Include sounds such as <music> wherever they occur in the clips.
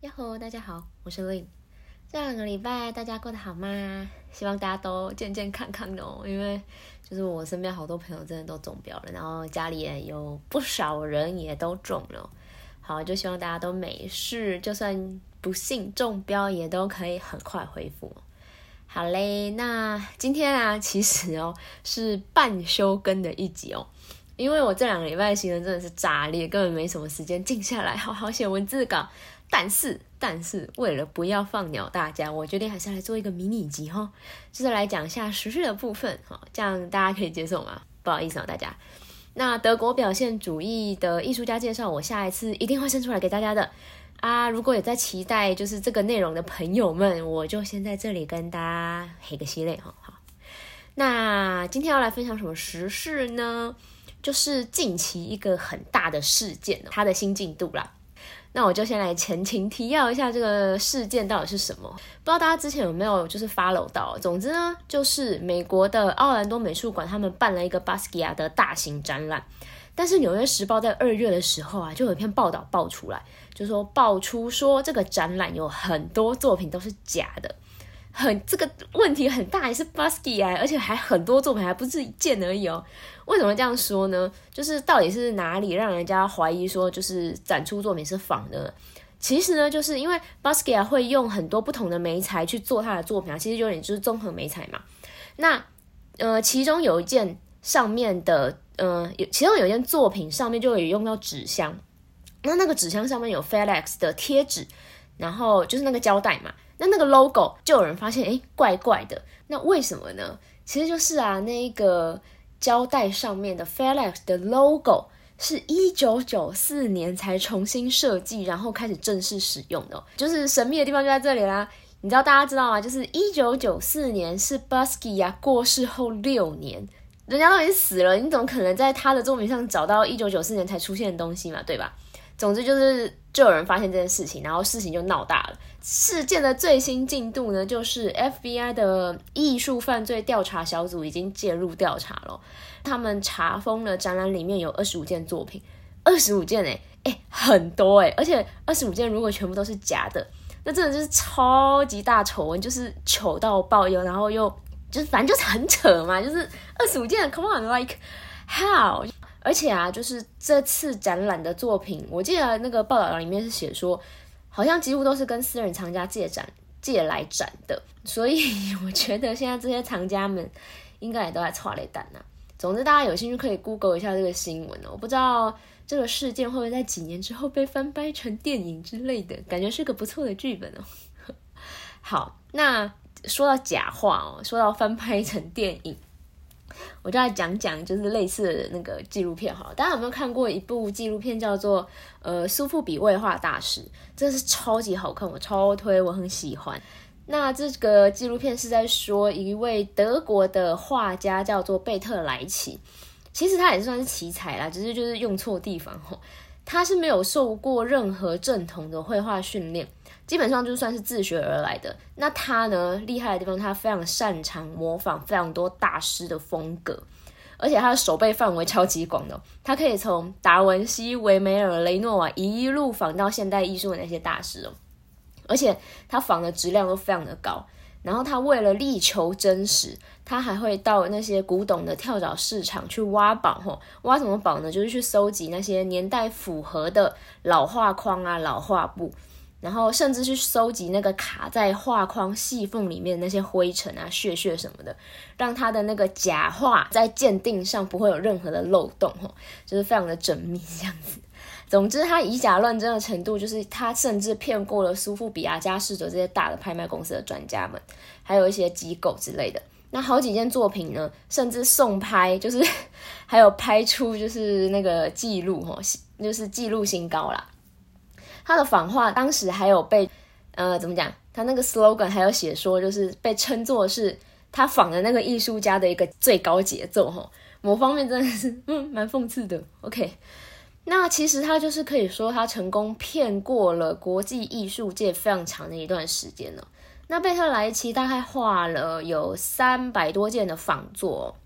呀吼，大家好，我是 Lin。这两个礼拜大家过得好吗？希望大家都健健康康的哦。因为就是我身边好多朋友真的都中标了，然后家里也有不少人也都中了。好，就希望大家都没事，就算不幸中标，也都可以很快恢复。好嘞，那今天啊，其实哦是半休更的一集哦，因为我这两个礼拜行程真的是炸裂，根本没什么时间静下来好好写文字稿。但是，但是为了不要放鸟大家，我决定还是来做一个迷你集哈，就是来讲一下时事的部分哈，这样大家可以接受吗？<laughs> 不好意思啊，大家。那德国表现主义的艺术家介绍，我下一次一定会生出来给大家的。啊，如果有在期待就是这个内容的朋友们，我就先在这里跟大家黑个系列哈。好，那今天要来分享什么时事呢？就是近期一个很大的事件，它的新进度啦。那我就先来前情提要一下这个事件到底是什么。不知道大家之前有没有就是 follow 到？总之呢，就是美国的奥兰多美术馆他们办了一个巴斯基亚的大型展览。但是《纽约时报》在二月的时候啊，就有一篇报道爆出来，就说爆出说这个展览有很多作品都是假的，很这个问题很大，也是 Busky 啊，而且还很多作品还不是一件而已哦。为什么这样说呢？就是到底是哪里让人家怀疑说就是展出作品是仿的？其实呢，就是因为 Busky 啊会用很多不同的媒材去做他的作品啊，其实有点就是综合媒材嘛。那呃，其中有一件上面的。嗯，有其中有一件作品上面就有用到纸箱，那那个纸箱上面有 FedEx 的贴纸，然后就是那个胶带嘛，那那个 logo 就有人发现，哎，怪怪的。那为什么呢？其实就是啊，那个胶带上面的 FedEx 的 logo 是一九九四年才重新设计，然后开始正式使用的。就是神秘的地方就在这里啦。你知道大家知道吗？就是一九九四年是 Busky 呀过世后六年。人家都已经死了，你怎么可能在他的作品上找到一九九四年才出现的东西嘛？对吧？总之就是，就有人发现这件事情，然后事情就闹大了。事件的最新进度呢，就是 FBI 的艺术犯罪调查小组已经介入调查了。他们查封了展览里面有二十五件作品，二十五件哎哎很多哎，而且二十五件如果全部都是假的，那真的就是超级大丑闻，就是糗到爆又然后又。就是反正就是很扯嘛，就是二十五件，Come on，like how？而且啊，就是这次展览的作品，我记得那个报道里面是写说，好像几乎都是跟私人藏家借展借来展的，所以我觉得现在这些藏家们应该也都在错雷蛋呐。总之，大家有兴趣可以 Google 一下这个新闻哦。我不知道这个事件会不会在几年之后被翻拍成电影之类的，感觉是个不错的剧本哦。<laughs> 好，那。说到假话哦，说到翻拍成电影，我就来讲讲就是类似的那个纪录片哈。大家有没有看过一部纪录片叫做《呃苏富比绘画大师》？真的是超级好看，我超推，我很喜欢。那这个纪录片是在说一位德国的画家叫做贝特莱奇，其实他也算是奇才啦，只是就是用错地方哈。他是没有受过任何正统的绘画训练。基本上就算是自学而来的。那他呢，厉害的地方，他非常擅长模仿非常多大师的风格，而且他的手背范围超级广的。他可以从达文西、维梅尔、雷诺瓦一路仿到现代艺术的那些大师哦。而且他仿的质量都非常的高。然后他为了力求真实，他还会到那些古董的跳蚤市场去挖宝吼。挖什么宝呢？就是去收集那些年代符合的老画框啊、老画布。然后甚至去收集那个卡在画框细缝里面的那些灰尘啊、屑屑什么的，让他的那个假画在鉴定上不会有任何的漏洞，吼，就是非常的缜密这样子。总之，他以假乱真的程度，就是他甚至骗过了苏富比啊、佳士得这些大的拍卖公司的专家们，还有一些机构之类的。那好几件作品呢，甚至送拍，就是 <laughs> 还有拍出就是那个记录，哈，就是记录新高啦。他的仿画当时还有被，呃，怎么讲？他那个 slogan 还有写说，就是被称作是他仿的那个艺术家的一个最高节奏哈。某方面真的是，嗯，蛮讽刺的。OK，那其实他就是可以说他成功骗过了国际艺术界非常长的一段时间了。那贝特莱奇大概画了有三百多件的仿作，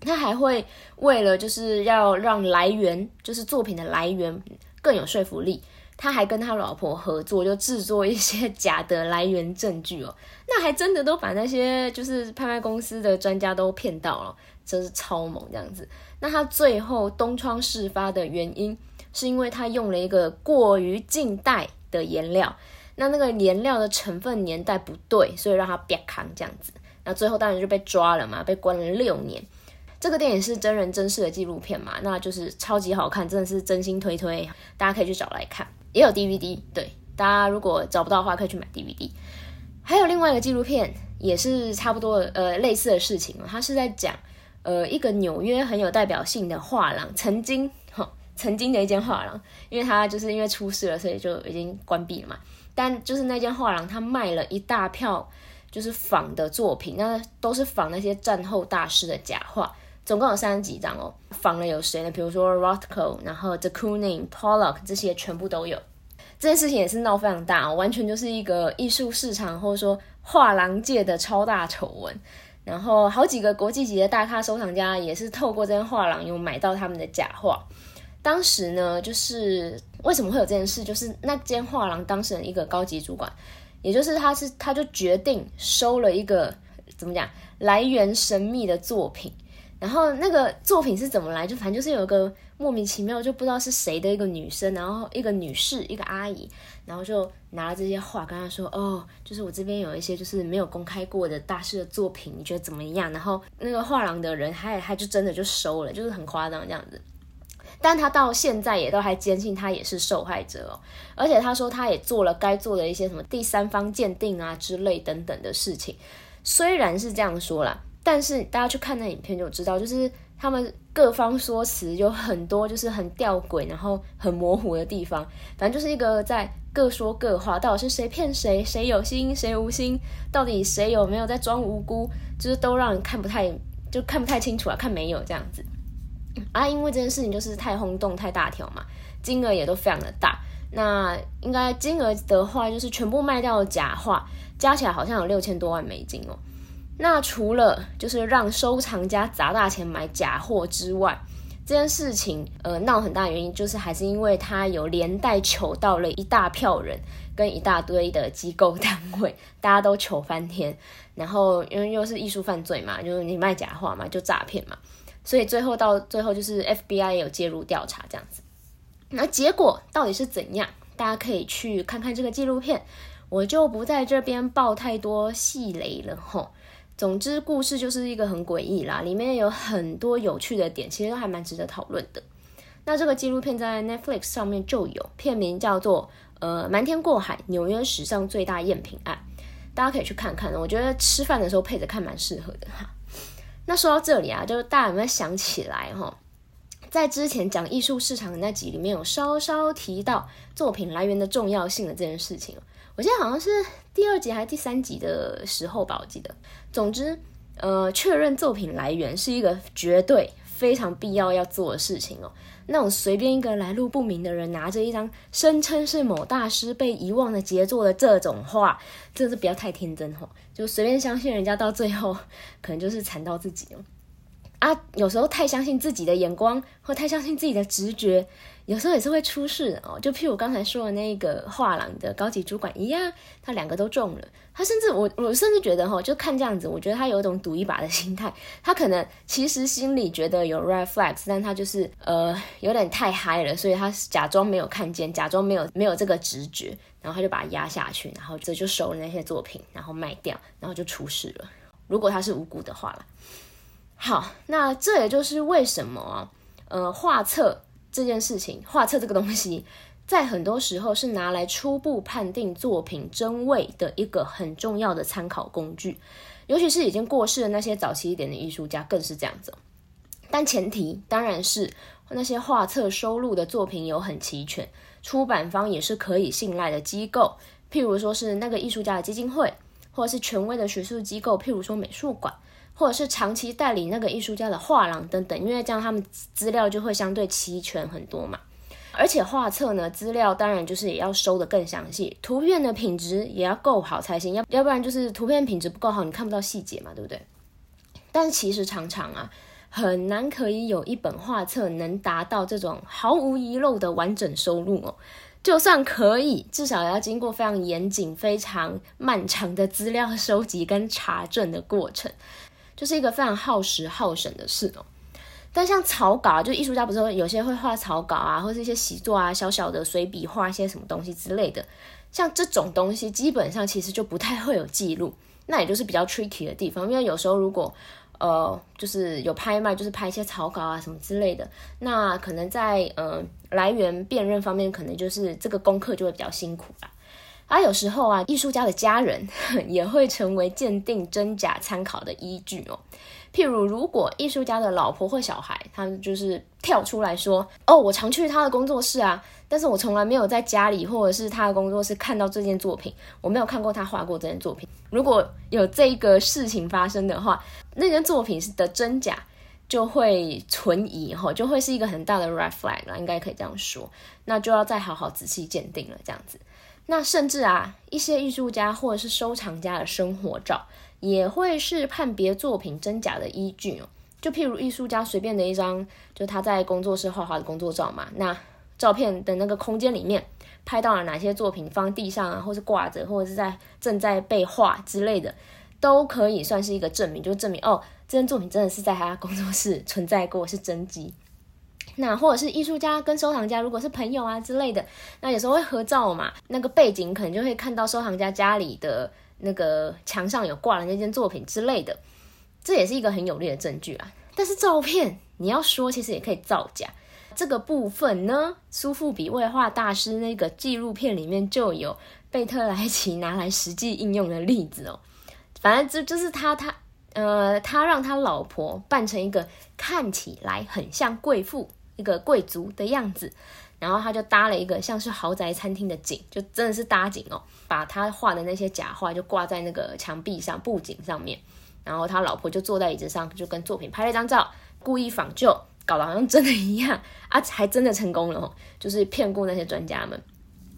他还会为了就是要让来源，就是作品的来源更有说服力。他还跟他老婆合作，就制作一些 <laughs> 假的来源证据哦。那还真的都把那些就是拍卖公司的专家都骗到了，真是超猛这样子。那他最后东窗事发的原因，是因为他用了一个过于近代的颜料，那那个颜料的成分年代不对，所以让他别扛这样子。那最后当然就被抓了嘛，被关了六年。这个电影是真人真事的纪录片嘛，那就是超级好看，真的是真心推推，大家可以去找来看。也有 DVD，对，大家如果找不到的话，可以去买 DVD。还有另外一个纪录片，也是差不多呃类似的事情哦，它是在讲呃一个纽约很有代表性的画廊，曾经哈曾经的一间画廊，因为它就是因为出事了，所以就已经关闭了嘛。但就是那间画廊，它卖了一大票就是仿的作品，那都是仿那些战后大师的假画。总共有三十几张哦，仿了有谁呢？比如说 Rothko，然后 The Kooning、Pollock 这些全部都有。这件事情也是闹非常大，哦完全就是一个艺术市场或者说画廊界的超大丑闻。然后好几个国际级的大咖收藏家也是透过这间画廊有买到他们的假画。当时呢，就是为什么会有这件事？就是那间画廊当时的一个高级主管，也就是他是他就决定收了一个怎么讲来源神秘的作品。然后那个作品是怎么来？就反正就是有一个莫名其妙就不知道是谁的一个女生，然后一个女士，一个阿姨，然后就拿了这些画跟他说：“哦，就是我这边有一些就是没有公开过的大师的作品，你觉得怎么样？”然后那个画廊的人还还就真的就收了，就是很夸张这样子。但他到现在也都还坚信他也是受害者哦，而且他说他也做了该做的一些什么第三方鉴定啊之类等等的事情。虽然是这样说啦。但是大家去看那影片就知道，就是他们各方说辞有很多，就是很吊诡，然后很模糊的地方。反正就是一个在各说各话，到底是谁骗谁，谁有心，谁无心，到底谁有没有在装无辜，就是都让人看不太，就看不太清楚啊，看没有这样子。啊，因为这件事情就是太轰动、太大条嘛，金额也都非常的大。那应该金额的话，就是全部卖掉的假画，加起来好像有六千多万美金哦。那除了就是让收藏家砸大钱买假货之外，这件事情呃闹很大原因就是还是因为他有连带求到了一大票人跟一大堆的机构单位，大家都求翻天。然后因为又是艺术犯罪嘛，就是你卖假画嘛，就诈骗嘛，所以最后到最后就是 FBI 有介入调查这样子。那结果到底是怎样？大家可以去看看这个纪录片，我就不在这边爆太多细雷了吼。总之，故事就是一个很诡异啦，里面有很多有趣的点，其实都还蛮值得讨论的。那这个纪录片在 Netflix 上面就有，片名叫做《呃瞒天过海：纽约史上最大赝品案》，大家可以去看看。我觉得吃饭的时候配着看蛮适合的哈。那说到这里啊，就是大家有没有想起来哈？在之前讲艺术市场的那集里面有稍稍提到作品来源的重要性的这件事情。我记得好像是第二集还是第三集的时候吧，我记得。总之，呃，确认作品来源是一个绝对非常必要要做的事情哦。那种随便一个来路不明的人拿着一张声称是某大师被遗忘的杰作的这种画，真的是不要太天真哈，就随便相信人家，到最后可能就是惨到自己哦。啊，有时候太相信自己的眼光，或太相信自己的直觉。有时候也是会出事哦，就譬如我刚才说的那个画廊的高级主管一样，他两个都中了。他甚至我我甚至觉得哈，就看这样子，我觉得他有一种赌一把的心态。他可能其实心里觉得有 red flags，但他就是呃有点太嗨了，所以他假装没有看见，假装没有没有这个直觉，然后他就把它压下去，然后这就收了那些作品，然后卖掉，然后就出事了。如果他是无辜的话了，好，那这也就是为什么啊，呃，画册。这件事情，画册这个东西，在很多时候是拿来初步判定作品真伪的一个很重要的参考工具，尤其是已经过世的那些早期一点的艺术家，更是这样子。但前提当然是那些画册收录的作品有很齐全，出版方也是可以信赖的机构，譬如说是那个艺术家的基金会，或者是权威的学术机构，譬如说美术馆。或者是长期代理那个艺术家的画廊等等，因为这样他们资料就会相对齐全很多嘛。而且画册呢，资料当然就是也要收的更详细，图片的品质也要够好才行，要要不然就是图片品质不够好，你看不到细节嘛，对不对？但其实常常啊，很难可以有一本画册能达到这种毫无遗漏的完整收录哦。就算可以，至少也要经过非常严谨、非常漫长的资料收集跟查证的过程，就是一个非常耗时耗神的事哦。但像草稿啊，就艺术家不是有些会画草稿啊，或是一些习作啊，小小的随笔画一些什么东西之类的，像这种东西，基本上其实就不太会有记录，那也就是比较 tricky 的地方，因为有时候如果呃，就是有拍卖，就是拍一些草稿啊什么之类的。那可能在呃来源辨认方面，可能就是这个功课就会比较辛苦啦。而有时候啊，艺术家的家人 <laughs> 也会成为鉴定真假参考的依据哦。譬如，如果艺术家的老婆或小孩，他们就是跳出来说：“哦，我常去他的工作室啊，但是我从来没有在家里或者是他的工作室看到这件作品，我没有看过他画过这件作品。”如果有这个事情发生的话，那件作品的真假就会存疑，哈，就会是一个很大的 red flag 了，应该可以这样说。那就要再好好仔细鉴定了，这样子。那甚至啊，一些艺术家或者是收藏家的生活照。也会是判别作品真假的依据哦。就譬如艺术家随便的一张，就他在工作室画画的工作照嘛。那照片的那个空间里面拍到了哪些作品放地上啊，或是挂着，或者是在正在被画之类的，都可以算是一个证明，就证明哦，这件作品真的是在他工作室存在过，是真迹。那或者是艺术家跟收藏家如果是朋友啊之类的，那有时候会合照嘛，那个背景可能就会看到收藏家家里的。那个墙上有挂了那件作品之类的，这也是一个很有力的证据啊。但是照片你要说，其实也可以造假。这个部分呢，苏富比绘画大师那个纪录片里面就有贝特莱奇拿来实际应用的例子哦。反正这就是他他呃，他让他老婆扮成一个看起来很像贵妇、一个贵族的样子。然后他就搭了一个像是豪宅餐厅的景，就真的是搭景哦，把他画的那些假画就挂在那个墙壁上布景上面，然后他老婆就坐在椅子上，就跟作品拍了一张照，故意仿旧，搞得好像真的一样啊，还真的成功了哦，就是骗过那些专家们，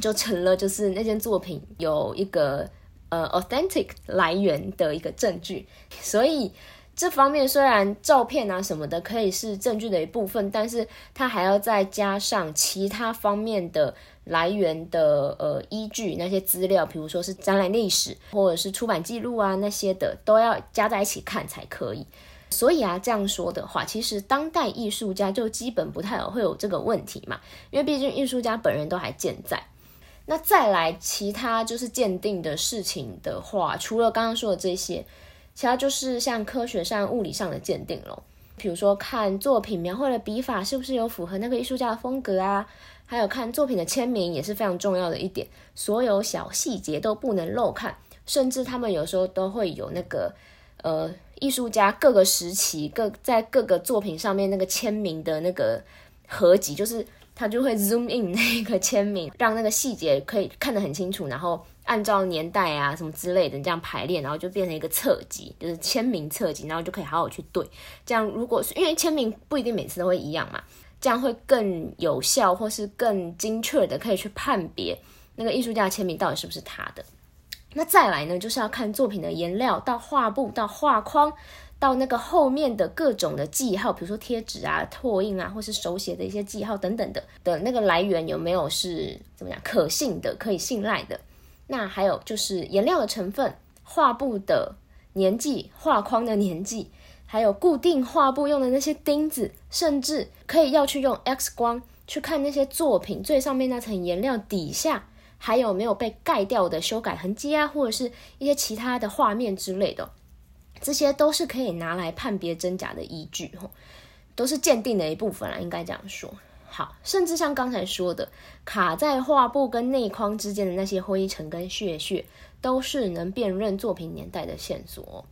就成了就是那件作品有一个呃 authentic 来源的一个证据，所以。这方面虽然照片啊什么的可以是证据的一部分，但是它还要再加上其他方面的来源的呃依据，那些资料，比如说是展览历史或者是出版记录啊那些的，都要加在一起看才可以。所以啊，这样说的话，其实当代艺术家就基本不太会有这个问题嘛，因为毕竟艺术家本人都还健在。那再来其他就是鉴定的事情的话，除了刚刚说的这些。其他就是像科学上、物理上的鉴定咯，比如说看作品描绘的笔法是不是有符合那个艺术家的风格啊，还有看作品的签名也是非常重要的一点，所有小细节都不能漏看，甚至他们有时候都会有那个呃艺术家各个时期各在各个作品上面那个签名的那个合集，就是他就会 zoom in 那个签名，让那个细节可以看得很清楚，然后。按照年代啊什么之类的这样排列，然后就变成一个册集，就是签名册集，然后就可以好好去对。这样如果是因为签名不一定每次都会一样嘛，这样会更有效或是更精确的可以去判别那个艺术家的签名到底是不是他的。那再来呢，就是要看作品的颜料到画布到画框到那个后面的各种的记号，比如说贴纸啊、拓印啊，或是手写的一些记号等等的的那个来源有没有是怎么讲可信的、可以信赖的。那还有就是颜料的成分、画布的年纪、画框的年纪，还有固定画布用的那些钉子，甚至可以要去用 X 光去看那些作品最上面那层颜料底下还有没有被盖掉的修改痕迹啊，或者是一些其他的画面之类的，这些都是可以拿来判别真假的依据，都是鉴定的一部分啦，应该这样说。好，甚至像刚才说的，卡在画布跟内框之间的那些灰尘跟屑屑，都是能辨认作品年代的线索。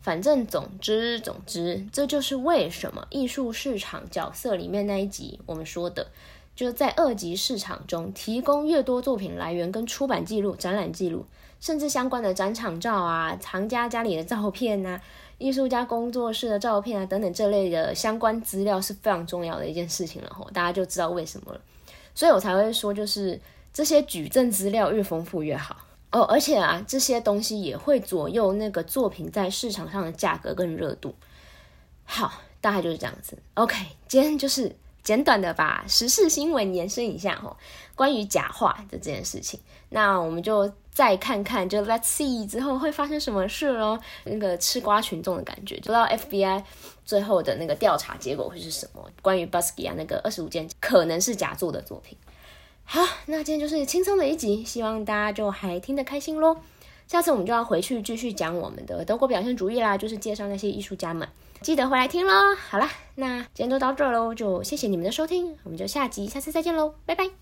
反正总之总之，这就是为什么艺术市场角色里面那一集我们说的，就在二级市场中提供越多作品来源跟出版记录、展览记录，甚至相关的展场照啊、藏家家里的照片啊。艺术家工作室的照片啊，等等这类的相关资料是非常重要的一件事情了吼，大家就知道为什么了。所以我才会说，就是这些举证资料越丰富越好哦。而且啊，这些东西也会左右那个作品在市场上的价格跟热度。好，大概就是这样子。OK，今天就是简短的把时事新闻延伸一下哈，关于假话的这件事情，那我们就再看看，就 Let's see 之后会发生什么事喽。那个吃瓜群众的感觉，不知道 FBI 最后的那个调查结果会是什么？关于 Busky 啊那个二十五件可能是假作的作品。好，那今天就是轻松的一集，希望大家就还听得开心喽。下次我们就要回去继续讲我们的德国表现主义啦，就是介绍那些艺术家们。记得回来听喽！好了，那今天就到这喽，就谢谢你们的收听，我们就下集下次再见喽，拜拜。